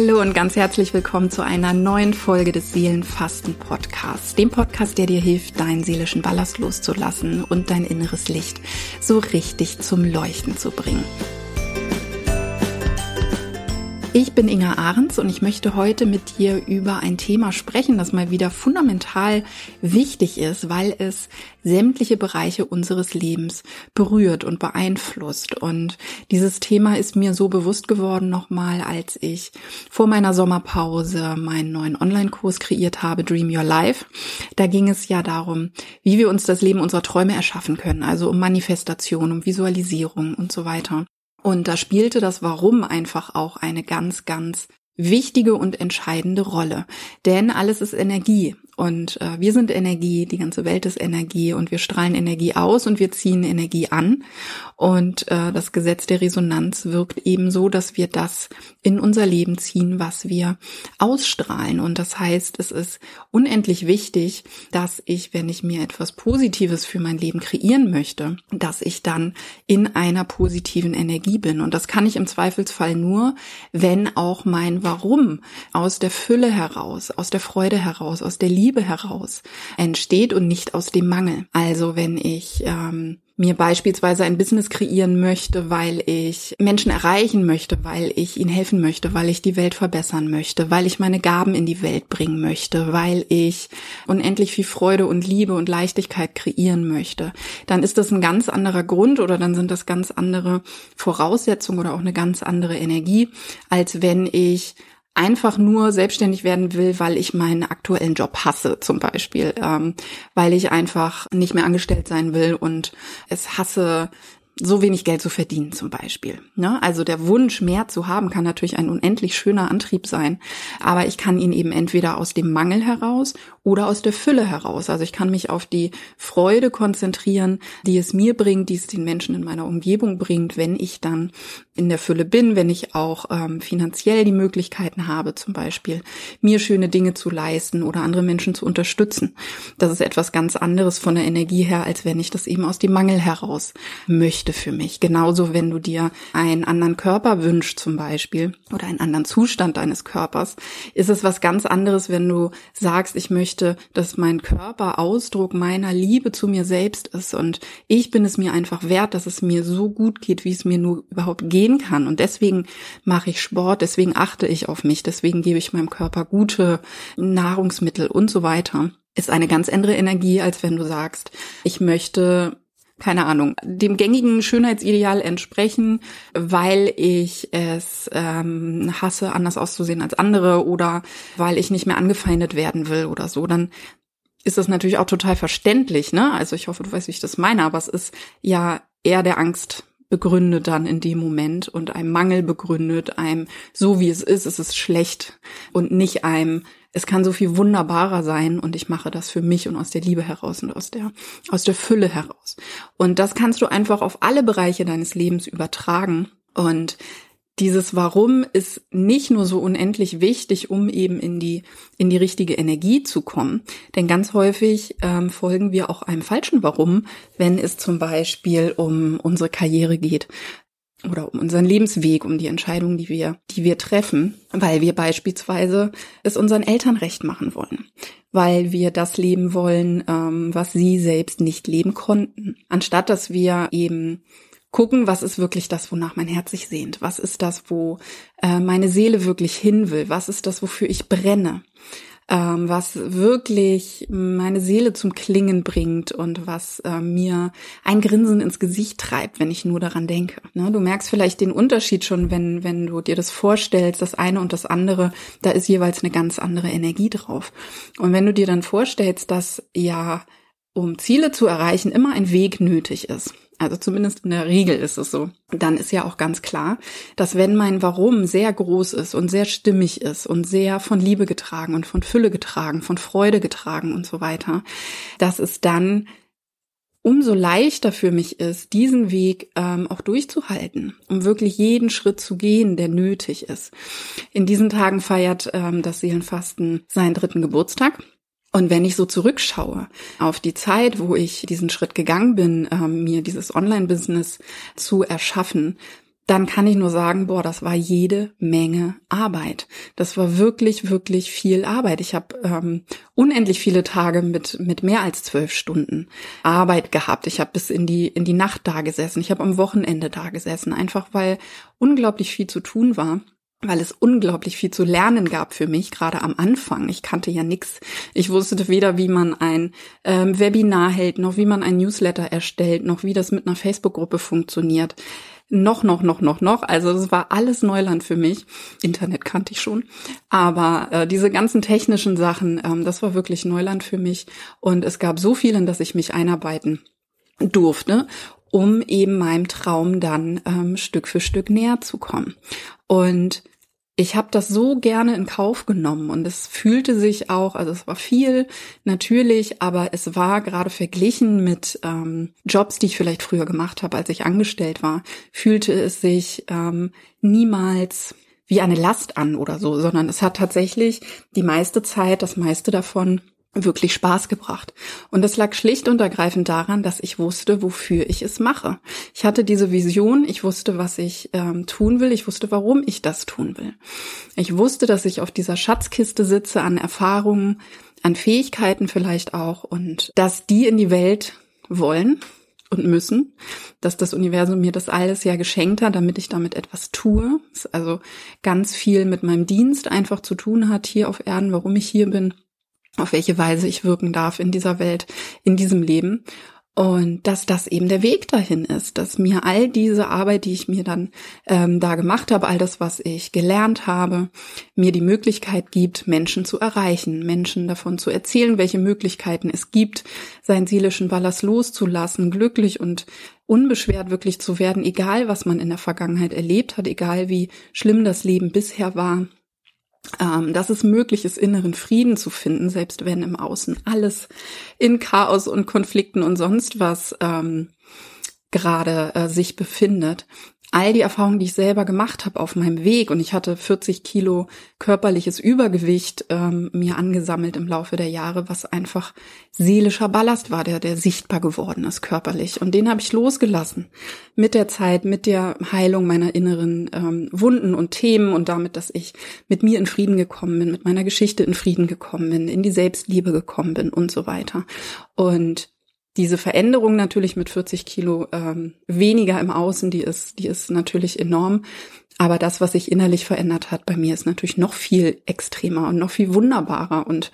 Hallo und ganz herzlich willkommen zu einer neuen Folge des Seelenfasten Podcasts, dem Podcast, der dir hilft, deinen seelischen Ballast loszulassen und dein inneres Licht so richtig zum Leuchten zu bringen. Ich bin Inga Ahrens und ich möchte heute mit dir über ein Thema sprechen, das mal wieder fundamental wichtig ist, weil es sämtliche Bereiche unseres Lebens berührt und beeinflusst. Und dieses Thema ist mir so bewusst geworden nochmal, als ich vor meiner Sommerpause meinen neuen Online-Kurs kreiert habe, Dream Your Life. Da ging es ja darum, wie wir uns das Leben unserer Träume erschaffen können, also um Manifestation, um Visualisierung und so weiter. Und da spielte das Warum einfach auch eine ganz, ganz wichtige und entscheidende Rolle. Denn alles ist Energie. Und äh, wir sind Energie, die ganze Welt ist Energie und wir strahlen Energie aus und wir ziehen Energie an. Und äh, das Gesetz der Resonanz wirkt eben so, dass wir das in unser Leben ziehen, was wir ausstrahlen. Und das heißt, es ist unendlich wichtig, dass ich, wenn ich mir etwas Positives für mein Leben kreieren möchte, dass ich dann in einer positiven Energie bin. Und das kann ich im Zweifelsfall nur, wenn auch mein Warum aus der Fülle heraus, aus der Freude heraus, aus der Liebe Liebe heraus entsteht und nicht aus dem Mangel. Also wenn ich ähm, mir beispielsweise ein Business kreieren möchte, weil ich Menschen erreichen möchte, weil ich ihnen helfen möchte, weil ich die Welt verbessern möchte, weil ich meine Gaben in die Welt bringen möchte, weil ich unendlich viel Freude und Liebe und Leichtigkeit kreieren möchte, dann ist das ein ganz anderer Grund oder dann sind das ganz andere Voraussetzungen oder auch eine ganz andere Energie, als wenn ich einfach nur selbstständig werden will, weil ich meinen aktuellen Job hasse zum Beispiel, ähm, weil ich einfach nicht mehr angestellt sein will und es hasse, so wenig Geld zu verdienen zum Beispiel. Ne? Also der Wunsch, mehr zu haben, kann natürlich ein unendlich schöner Antrieb sein, aber ich kann ihn eben entweder aus dem Mangel heraus oder aus der Fülle heraus. Also ich kann mich auf die Freude konzentrieren, die es mir bringt, die es den Menschen in meiner Umgebung bringt, wenn ich dann in der Fülle bin, wenn ich auch ähm, finanziell die Möglichkeiten habe, zum Beispiel mir schöne Dinge zu leisten oder andere Menschen zu unterstützen. Das ist etwas ganz anderes von der Energie her, als wenn ich das eben aus dem Mangel heraus möchte für mich. Genauso, wenn du dir einen anderen Körper wünschst zum Beispiel oder einen anderen Zustand deines Körpers, ist es was ganz anderes, wenn du sagst, ich möchte, dass mein Körper Ausdruck meiner Liebe zu mir selbst ist und ich bin es mir einfach wert, dass es mir so gut geht, wie es mir nur überhaupt gehen kann. Und deswegen mache ich Sport, deswegen achte ich auf mich, deswegen gebe ich meinem Körper gute Nahrungsmittel und so weiter. Ist eine ganz andere Energie, als wenn du sagst, ich möchte keine Ahnung, dem gängigen Schönheitsideal entsprechen, weil ich es ähm, hasse, anders auszusehen als andere oder weil ich nicht mehr angefeindet werden will oder so, dann ist das natürlich auch total verständlich, ne? Also ich hoffe, du weißt, wie ich das meine, aber es ist ja eher der Angst begründet dann in dem Moment und einem Mangel begründet, einem so wie es ist, es ist schlecht und nicht einem es kann so viel wunderbarer sein und ich mache das für mich und aus der Liebe heraus und aus der aus der Fülle heraus. Und das kannst du einfach auf alle Bereiche deines Lebens übertragen und dieses Warum ist nicht nur so unendlich wichtig, um eben in die, in die richtige Energie zu kommen. Denn ganz häufig ähm, folgen wir auch einem falschen Warum, wenn es zum Beispiel um unsere Karriere geht oder um unseren Lebensweg, um die Entscheidungen, die wir, die wir treffen, weil wir beispielsweise es unseren Eltern recht machen wollen, weil wir das leben wollen, ähm, was sie selbst nicht leben konnten, anstatt dass wir eben gucken, was ist wirklich das, wonach mein Herz sich sehnt? Was ist das, wo äh, meine Seele wirklich hin will? Was ist das, wofür ich brenne? Ähm, was wirklich meine Seele zum Klingen bringt und was äh, mir ein Grinsen ins Gesicht treibt, wenn ich nur daran denke. Ne? Du merkst vielleicht den Unterschied schon, wenn, wenn du dir das vorstellst, das eine und das andere, da ist jeweils eine ganz andere Energie drauf. Und wenn du dir dann vorstellst, dass ja, um Ziele zu erreichen, immer ein Weg nötig ist also zumindest in der Regel ist es so, dann ist ja auch ganz klar, dass wenn mein Warum sehr groß ist und sehr stimmig ist und sehr von Liebe getragen und von Fülle getragen, von Freude getragen und so weiter, dass es dann umso leichter für mich ist, diesen Weg ähm, auch durchzuhalten, um wirklich jeden Schritt zu gehen, der nötig ist. In diesen Tagen feiert ähm, das Seelenfasten seinen dritten Geburtstag. Und wenn ich so zurückschaue auf die Zeit, wo ich diesen Schritt gegangen bin, ähm, mir dieses Online-Business zu erschaffen, dann kann ich nur sagen, boah, das war jede Menge Arbeit. Das war wirklich, wirklich viel Arbeit. Ich habe ähm, unendlich viele Tage mit mit mehr als zwölf Stunden Arbeit gehabt. Ich habe bis in die in die Nacht da gesessen. Ich habe am Wochenende da gesessen, einfach weil unglaublich viel zu tun war weil es unglaublich viel zu lernen gab für mich, gerade am Anfang. Ich kannte ja nichts. Ich wusste weder, wie man ein ähm, Webinar hält, noch wie man ein Newsletter erstellt, noch wie das mit einer Facebook-Gruppe funktioniert noch, noch, noch, noch, noch. Also es war alles Neuland für mich. Internet kannte ich schon. Aber äh, diese ganzen technischen Sachen, ähm, das war wirklich Neuland für mich. Und es gab so viel, in das ich mich einarbeiten durfte, um eben meinem Traum dann ähm, Stück für Stück näher zu kommen. Und ich habe das so gerne in Kauf genommen und es fühlte sich auch, also es war viel natürlich, aber es war gerade verglichen mit ähm, Jobs, die ich vielleicht früher gemacht habe, als ich angestellt war, fühlte es sich ähm, niemals wie eine Last an oder so, sondern es hat tatsächlich die meiste Zeit, das meiste davon wirklich Spaß gebracht. Und das lag schlicht und ergreifend daran, dass ich wusste, wofür ich es mache. Ich hatte diese Vision, ich wusste, was ich ähm, tun will, ich wusste, warum ich das tun will. Ich wusste, dass ich auf dieser Schatzkiste sitze an Erfahrungen, an Fähigkeiten vielleicht auch und dass die in die Welt wollen und müssen, dass das Universum mir das alles ja geschenkt hat, damit ich damit etwas tue. also ganz viel mit meinem Dienst einfach zu tun hat hier auf Erden, warum ich hier bin auf welche Weise ich wirken darf in dieser Welt, in diesem Leben. Und dass das eben der Weg dahin ist, dass mir all diese Arbeit, die ich mir dann ähm, da gemacht habe, all das, was ich gelernt habe, mir die Möglichkeit gibt, Menschen zu erreichen, Menschen davon zu erzählen, welche Möglichkeiten es gibt, seinen seelischen Ballast loszulassen, glücklich und unbeschwert wirklich zu werden, egal was man in der Vergangenheit erlebt hat, egal wie schlimm das Leben bisher war, ähm, dass es möglich ist, inneren Frieden zu finden, selbst wenn im Außen alles in Chaos und Konflikten und sonst was ähm, gerade äh, sich befindet all die Erfahrungen, die ich selber gemacht habe auf meinem Weg und ich hatte 40 Kilo körperliches Übergewicht ähm, mir angesammelt im Laufe der Jahre, was einfach seelischer Ballast war, der, der sichtbar geworden ist körperlich. Und den habe ich losgelassen mit der Zeit, mit der Heilung meiner inneren ähm, Wunden und Themen und damit, dass ich mit mir in Frieden gekommen bin, mit meiner Geschichte in Frieden gekommen bin, in die Selbstliebe gekommen bin und so weiter. Und diese Veränderung natürlich mit 40 Kilo ähm, weniger im Außen, die ist, die ist natürlich enorm. Aber das, was sich innerlich verändert hat bei mir, ist natürlich noch viel extremer und noch viel wunderbarer. Und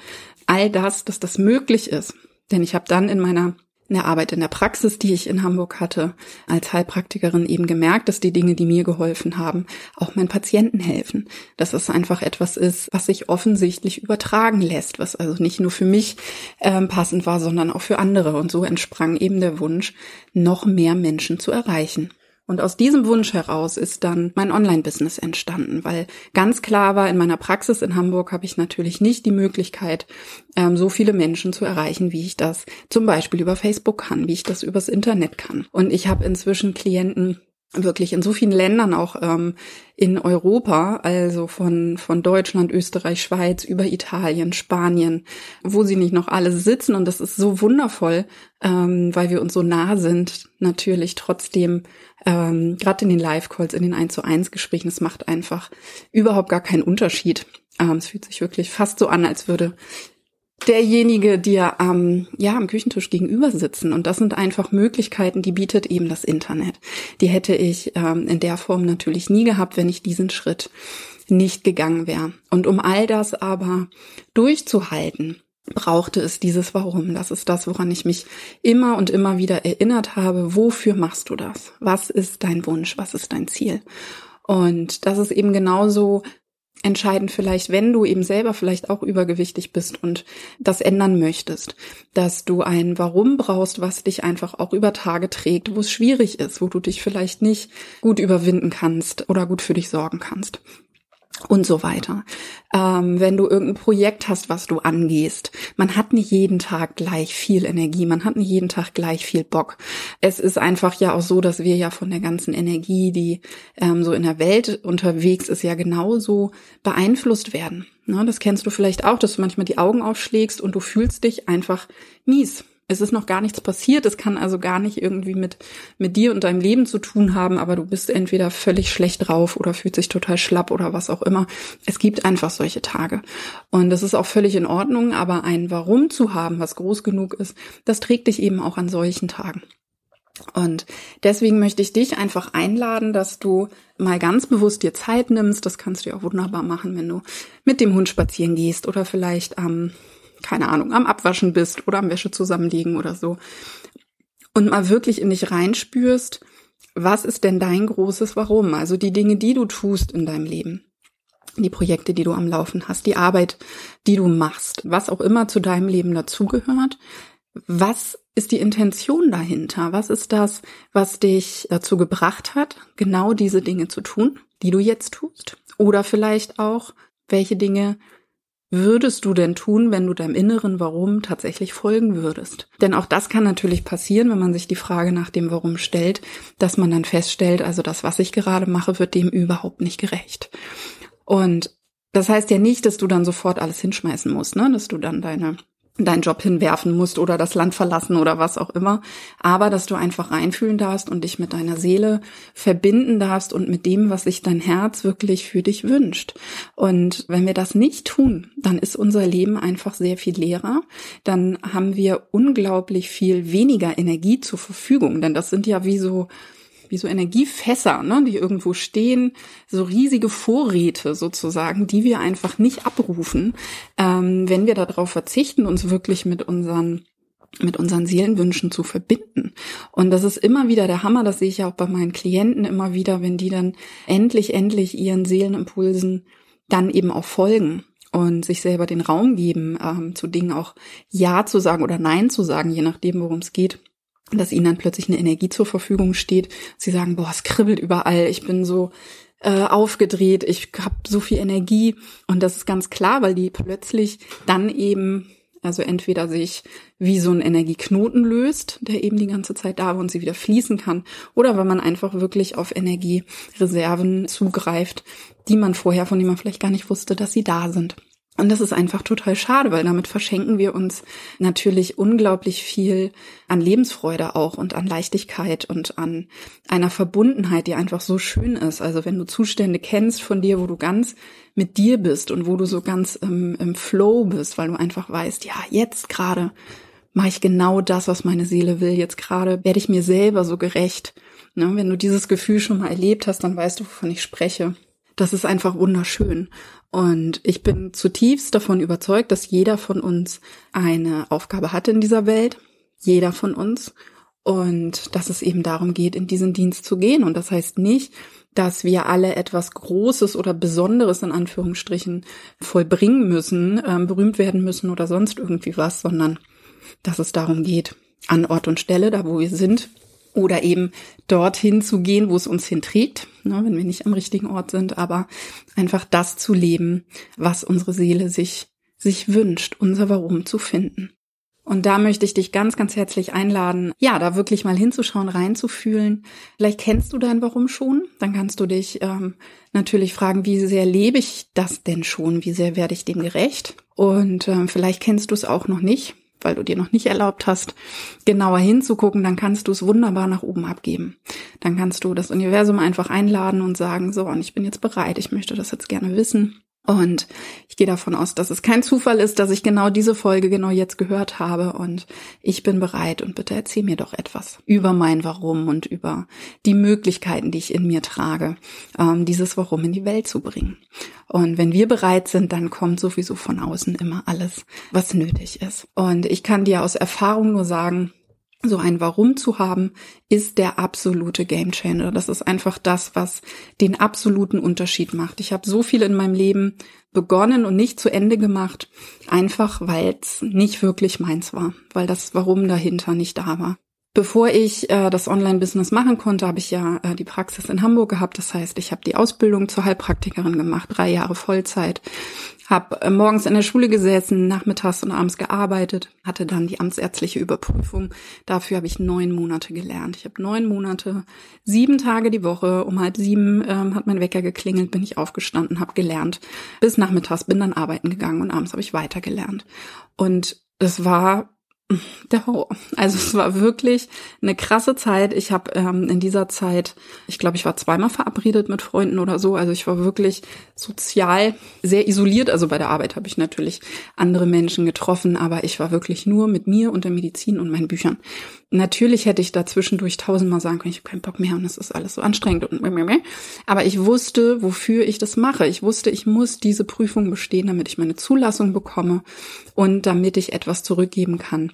all das, dass das möglich ist. Denn ich habe dann in meiner in der Arbeit in der Praxis, die ich in Hamburg hatte, als Heilpraktikerin eben gemerkt, dass die Dinge, die mir geholfen haben, auch meinen Patienten helfen. Dass es einfach etwas ist, was sich offensichtlich übertragen lässt, was also nicht nur für mich ähm, passend war, sondern auch für andere. Und so entsprang eben der Wunsch, noch mehr Menschen zu erreichen. Und aus diesem Wunsch heraus ist dann mein Online-Business entstanden, weil ganz klar war, in meiner Praxis in Hamburg habe ich natürlich nicht die Möglichkeit, ähm, so viele Menschen zu erreichen, wie ich das zum Beispiel über Facebook kann, wie ich das übers Internet kann. Und ich habe inzwischen Klienten, wirklich in so vielen Ländern auch ähm, in Europa, also von, von Deutschland, Österreich, Schweiz über Italien, Spanien, wo sie nicht noch alle sitzen. Und das ist so wundervoll, ähm, weil wir uns so nah sind, natürlich trotzdem, ähm, gerade in den Live-Calls, in den 1 zu 1 Gesprächen, es macht einfach überhaupt gar keinen Unterschied. Ähm, es fühlt sich wirklich fast so an, als würde derjenige dir am, ja, am Küchentisch gegenüber sitzen. Und das sind einfach Möglichkeiten, die bietet eben das Internet. Die hätte ich ähm, in der Form natürlich nie gehabt, wenn ich diesen Schritt nicht gegangen wäre. Und um all das aber durchzuhalten, brauchte es dieses Warum. Das ist das, woran ich mich immer und immer wieder erinnert habe. Wofür machst du das? Was ist dein Wunsch? Was ist dein Ziel? Und das ist eben genauso entscheidend vielleicht, wenn du eben selber vielleicht auch übergewichtig bist und das ändern möchtest, dass du ein Warum brauchst, was dich einfach auch über Tage trägt, wo es schwierig ist, wo du dich vielleicht nicht gut überwinden kannst oder gut für dich sorgen kannst und so weiter. Ähm, wenn du irgendein Projekt hast, was du angehst, man hat nicht jeden Tag gleich viel Energie, man hat nicht jeden Tag gleich viel Bock. Es ist einfach ja auch so, dass wir ja von der ganzen Energie, die ähm, so in der Welt unterwegs ist, ja genauso beeinflusst werden. Ne, das kennst du vielleicht auch, dass du manchmal die Augen aufschlägst und du fühlst dich einfach mies Es ist noch gar nichts passiert. Es kann also gar nicht irgendwie mit, mit dir und deinem Leben zu tun haben, aber du bist entweder völlig schlecht drauf oder fühlt sich total schlapp oder was auch immer. Es gibt einfach solche Tage. Und das ist auch völlig in Ordnung, aber ein Warum zu haben, was groß genug ist, das trägt dich eben auch an solchen Tagen. Und deswegen möchte ich dich einfach einladen, dass du mal ganz bewusst dir Zeit nimmst. Das kannst du ja auch wunderbar machen, wenn du mit dem Hund spazieren gehst oder vielleicht am, keine Ahnung, am Abwaschen bist oder am Wäsche zusammenlegen oder so. Und mal wirklich in dich reinspürst, was ist denn dein großes Warum? Also die Dinge, die du tust in deinem Leben. Die Projekte, die du am Laufen hast, die Arbeit, die du machst, was auch immer zu deinem Leben dazugehört. Was ist die Intention dahinter? Was ist das, was dich dazu gebracht hat, genau diese Dinge zu tun, die du jetzt tust? Oder vielleicht auch, welche Dinge würdest du denn tun, wenn du deinem inneren Warum tatsächlich folgen würdest? Denn auch das kann natürlich passieren, wenn man sich die Frage nach dem Warum stellt, dass man dann feststellt, also das, was ich gerade mache, wird dem überhaupt nicht gerecht. Und das heißt ja nicht, dass du dann sofort alles hinschmeißen musst, ne? dass du dann deine deinen Job hinwerfen musst oder das Land verlassen oder was auch immer, aber dass du einfach reinfühlen darfst und dich mit deiner Seele verbinden darfst und mit dem, was sich dein Herz wirklich für dich wünscht. Und wenn wir das nicht tun, dann ist unser Leben einfach sehr viel leerer, dann haben wir unglaublich viel weniger Energie zur Verfügung, denn das sind ja wie so wie so Energiefässer, ne, die irgendwo stehen, so riesige Vorräte sozusagen, die wir einfach nicht abrufen, ähm, wenn wir darauf verzichten, uns wirklich mit unseren mit unseren Seelenwünschen zu verbinden. Und das ist immer wieder der Hammer, das sehe ich ja auch bei meinen Klienten immer wieder, wenn die dann endlich, endlich ihren Seelenimpulsen dann eben auch folgen und sich selber den Raum geben, ähm, zu Dingen auch Ja zu sagen oder Nein zu sagen, je nachdem, worum es geht dass ihnen dann plötzlich eine Energie zur Verfügung steht. Sie sagen, boah, es kribbelt überall, ich bin so äh, aufgedreht, ich habe so viel Energie. Und das ist ganz klar, weil die plötzlich dann eben, also entweder sich wie so ein Energieknoten löst, der eben die ganze Zeit da war und sie wieder fließen kann, oder wenn man einfach wirklich auf Energiereserven zugreift, die man vorher, von denen man vielleicht gar nicht wusste, dass sie da sind. Und das ist einfach total schade, weil damit verschenken wir uns natürlich unglaublich viel an Lebensfreude auch und an Leichtigkeit und an einer Verbundenheit, die einfach so schön ist. Also wenn du Zustände kennst von dir, wo du ganz mit dir bist und wo du so ganz im, im Flow bist, weil du einfach weißt, ja, jetzt gerade mache ich genau das, was meine Seele will. Jetzt gerade werde ich mir selber so gerecht. Ne? Wenn du dieses Gefühl schon mal erlebt hast, dann weißt du, wovon ich spreche. Das ist einfach wunderschön. Und ich bin zutiefst davon überzeugt, dass jeder von uns eine Aufgabe hat in dieser Welt. Jeder von uns. Und dass es eben darum geht, in diesen Dienst zu gehen. Und das heißt nicht, dass wir alle etwas Großes oder Besonderes in Anführungsstrichen vollbringen müssen, ähm, berühmt werden müssen oder sonst irgendwie was, sondern dass es darum geht, an Ort und Stelle, da wo wir sind, oder eben dorthin zu gehen, wo es uns hinträgt, ne, wenn wir nicht am richtigen Ort sind, aber einfach das zu leben, was unsere Seele sich, sich wünscht, unser Warum zu finden. Und da möchte ich dich ganz, ganz herzlich einladen, ja, da wirklich mal hinzuschauen, reinzufühlen. Vielleicht kennst du dein Warum schon, dann kannst du dich ähm, natürlich fragen, wie sehr lebe ich das denn schon, wie sehr werde ich dem gerecht? Und ähm, vielleicht kennst du es auch noch nicht weil du dir noch nicht erlaubt hast, genauer hinzugucken, dann kannst du es wunderbar nach oben abgeben. Dann kannst du das Universum einfach einladen und sagen, so, und ich bin jetzt bereit, ich möchte das jetzt gerne wissen. Und ich gehe davon aus, dass es kein Zufall ist, dass ich genau diese Folge genau jetzt gehört habe. Und ich bin bereit und bitte erzähl mir doch etwas über mein Warum und über die Möglichkeiten, die ich in mir trage, ähm, dieses Warum in die Welt zu bringen. Und wenn wir bereit sind, dann kommt sowieso von außen immer alles, was nötig ist. Und ich kann dir aus Erfahrung nur sagen, so ein Warum zu haben, ist der absolute Gamechanger. Das ist einfach das, was den absoluten Unterschied macht. Ich habe so viel in meinem Leben begonnen und nicht zu Ende gemacht, einfach weil es nicht wirklich meins war, weil das Warum dahinter nicht da war. Bevor ich äh, das Online-Business machen konnte, habe ich ja äh, die Praxis in Hamburg gehabt. Das heißt, ich habe die Ausbildung zur Heilpraktikerin gemacht, drei Jahre Vollzeit. Habe äh, morgens in der Schule gesessen, nachmittags und abends gearbeitet, hatte dann die amtsärztliche Überprüfung. Dafür habe ich neun Monate gelernt. Ich habe neun Monate, sieben Tage die Woche, um halb sieben ähm, hat mein Wecker geklingelt, bin ich aufgestanden, habe gelernt. Bis nachmittags bin dann arbeiten gegangen und abends habe ich weitergelernt. Und es war Also es war wirklich eine krasse Zeit. Ich habe ähm, in dieser Zeit, ich glaube, ich war zweimal verabredet mit Freunden oder so. Also ich war wirklich sozial sehr isoliert. Also bei der Arbeit habe ich natürlich andere Menschen getroffen, aber ich war wirklich nur mit mir und der Medizin und meinen Büchern. Natürlich hätte ich da zwischendurch tausendmal sagen können, ich habe keinen Bock mehr und es ist alles so anstrengend und aber ich wusste, wofür ich das mache. Ich wusste, ich muss diese Prüfung bestehen, damit ich meine Zulassung bekomme und damit ich etwas zurückgeben kann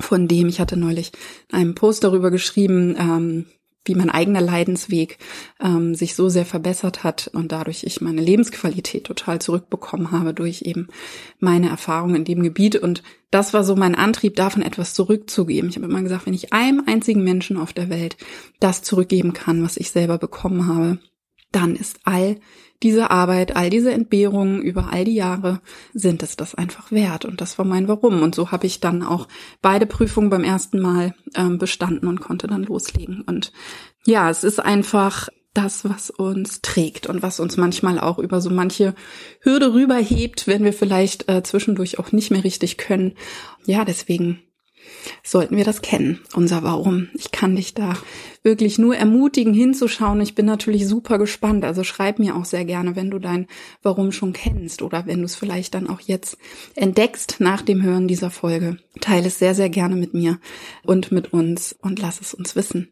von dem, ich hatte neulich einen Post darüber geschrieben, ähm, wie mein eigener Leidensweg ähm, sich so sehr verbessert hat und dadurch ich meine Lebensqualität total zurückbekommen habe durch eben meine Erfahrungen in dem Gebiet. Und das war so mein Antrieb, davon etwas zurückzugeben. Ich habe immer gesagt, wenn ich einem einzigen Menschen auf der Welt das zurückgeben kann, was ich selber bekommen habe, dann ist all diese Arbeit, all diese Entbehrungen über all die Jahre sind es das einfach wert. Und das war mein Warum. Und so habe ich dann auch beide Prüfungen beim ersten Mal ähm, bestanden und konnte dann loslegen. Und ja, es ist einfach das, was uns trägt und was uns manchmal auch über so manche Hürde rüberhebt, wenn wir vielleicht äh, zwischendurch auch nicht mehr richtig können. Ja, deswegen sollten wir das kennen, unser Warum. Ich kann dich da wirklich nur ermutigen, hinzuschauen. Ich bin natürlich super gespannt. Also schreib mir auch sehr gerne, wenn du dein Warum schon kennst oder wenn du es vielleicht dann auch jetzt entdeckst nach dem Hören dieser Folge. Teile es sehr, sehr gerne mit mir und mit uns und lass es uns wissen.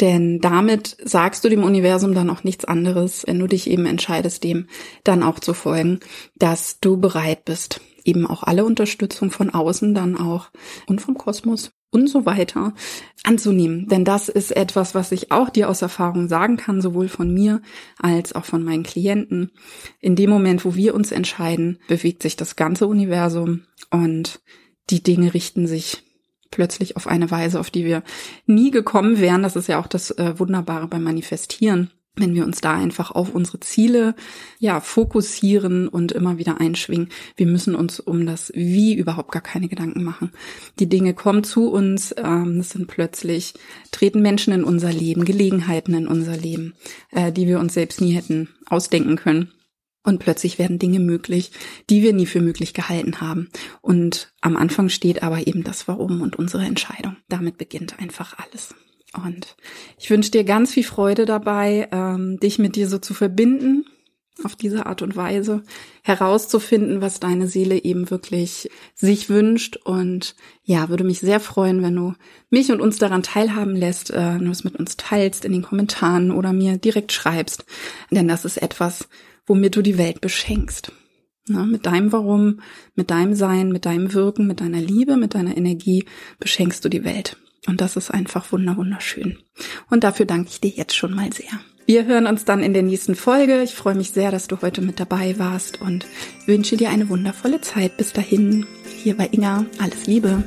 Denn damit sagst du dem Universum dann auch nichts anderes, wenn du dich eben entscheidest, dem dann auch zu folgen, dass du bereit bist, eben auch alle Unterstützung von außen dann auch und vom Kosmos und so weiter anzunehmen. Denn das ist etwas, was ich auch dir aus Erfahrung sagen kann, sowohl von mir als auch von meinen Klienten. In dem Moment, wo wir uns entscheiden, bewegt sich das ganze Universum und die Dinge richten sich plötzlich auf eine Weise, auf die wir nie gekommen wären. Das ist ja auch das äh, Wunderbare beim Manifestieren wenn wir uns da einfach auf unsere Ziele ja fokussieren und immer wieder einschwingen. Wir müssen uns um das Wie überhaupt gar keine Gedanken machen. Die Dinge kommen zu uns, ähm, es sind plötzlich treten Menschen in unser Leben, Gelegenheiten in unser Leben, äh, die wir uns selbst nie hätten ausdenken können. Und plötzlich werden Dinge möglich, die wir nie für möglich gehalten haben. Und am Anfang steht aber eben das Warum und unsere Entscheidung. Damit beginnt einfach alles. Und ich wünsche dir ganz viel Freude dabei, ähm, dich mit dir so zu verbinden, auf diese Art und Weise herauszufinden, was deine Seele eben wirklich sich wünscht. Und ja, würde mich sehr freuen, wenn du mich und uns daran teilhaben lässt, äh, wenn du es mit uns teilst in den Kommentaren oder mir direkt schreibst. Denn das ist etwas, womit du die Welt beschenkst. Na, mit deinem Warum, mit deinem Sein, mit deinem Wirken, mit deiner Liebe, mit deiner Energie beschenkst du die Welt. Und das ist einfach wunderschön. Und dafür danke ich dir jetzt schon mal sehr. Wir hören uns dann in der nächsten Folge. Ich freue mich sehr, dass du heute mit dabei warst und wünsche dir eine wundervolle Zeit. Bis dahin, hier bei Inga. Alles Liebe.